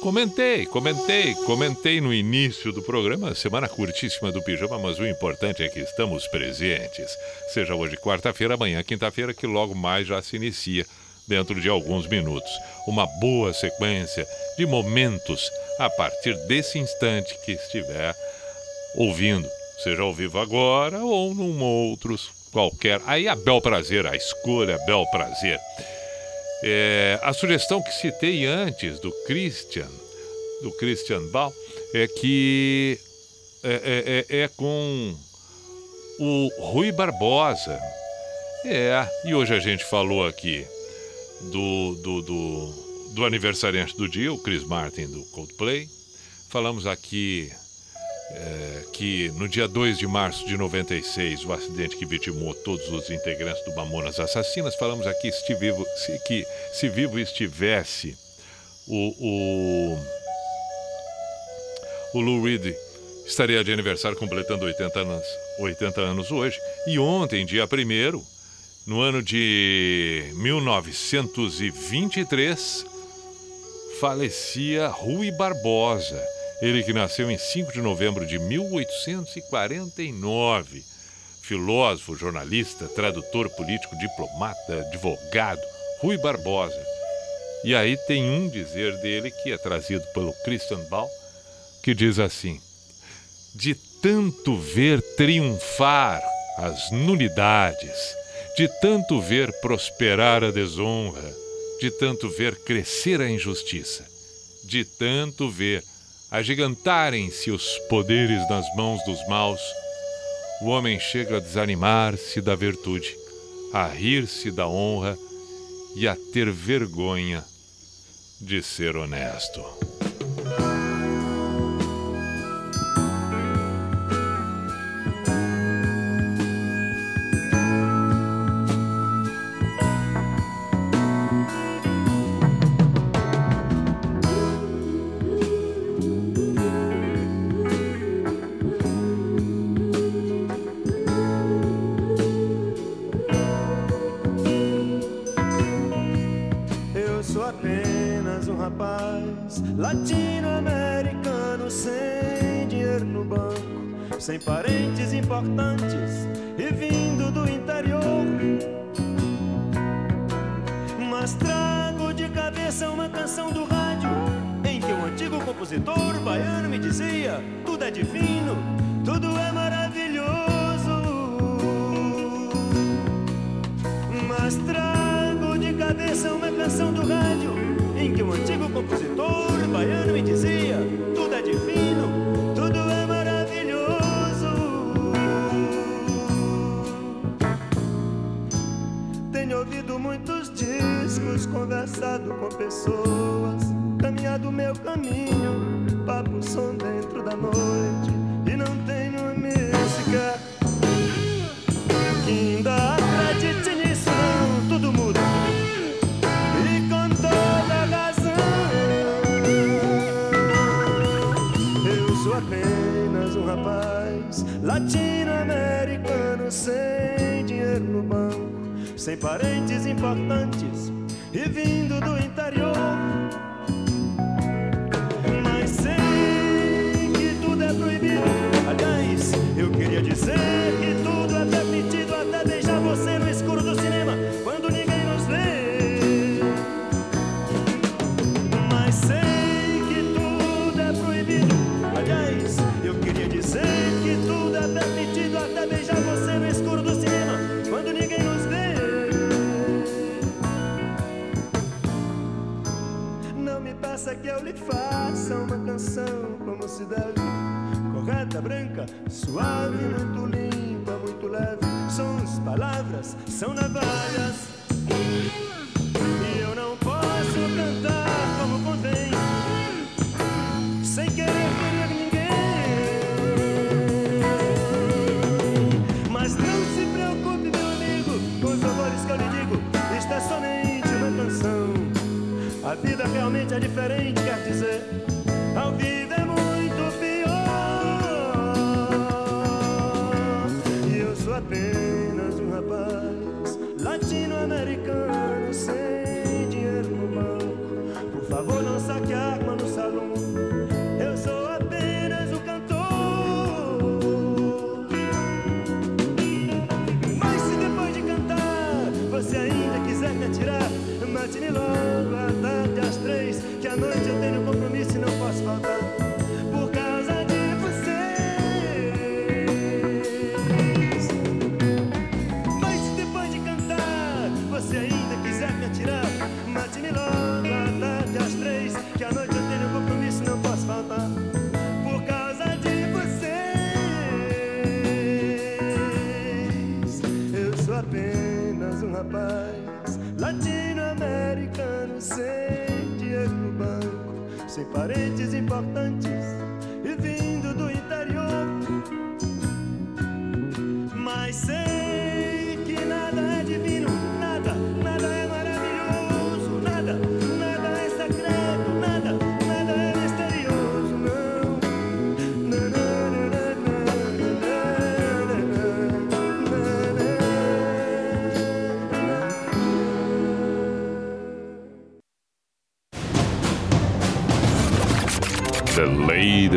comentei, comentei, comentei no início do programa, semana curtíssima do pijama, mas o importante é que estamos presentes. Seja hoje quarta-feira, amanhã quinta-feira, que logo mais já se inicia dentro de alguns minutos. Uma boa sequência de momentos a partir desse instante que estiver ouvindo, seja ao vivo agora ou num outros qualquer. Aí a bel prazer, a escolha a bel prazer. É, a sugestão que citei antes do Christian, do Christian Ball, é que é, é, é, é com o Rui Barbosa. É, e hoje a gente falou aqui do, do, do, do aniversariante do dia, o Chris Martin do Coldplay. Falamos aqui é, que no dia 2 de março de 96, o acidente que vitimou todos os integrantes do Mamonas Assassinas. Falamos aqui se vivo, se, que se vivo estivesse o, o, o Lou Reed estaria de aniversário completando 80 anos, 80 anos hoje. E ontem, dia 1 no ano de 1923, falecia Rui Barbosa. Ele que nasceu em 5 de novembro de 1849. Filósofo, jornalista, tradutor político, diplomata, advogado, Rui Barbosa. E aí tem um dizer dele que é trazido pelo Christian Ball, que diz assim: De tanto ver triunfar as nulidades, de tanto ver prosperar a desonra, de tanto ver crescer a injustiça, de tanto ver agigantarem-se os poderes nas mãos dos maus, o homem chega a desanimar-se da virtude, a rir-se da honra e a ter vergonha de ser honesto. Com pessoas, caminhado meu caminho, papo som dentro da noite e não tenho música que ainda acredite nisso não, tudo muda e com toda razão. Eu sou apenas um rapaz latino-americano sem dinheiro no banco, sem parentes importantes e vindo do interior. Como se deve. Correta, branca, suave, muito limpa, muito leve. Sons, palavras, são navalhas. E eu não posso cantar como convém, sem querer ferir ninguém. Mas não se preocupe, meu amigo, com os horrores que eu lhe digo. Isto é somente uma canção. A vida realmente é diferente, quer dizer, parentes importantes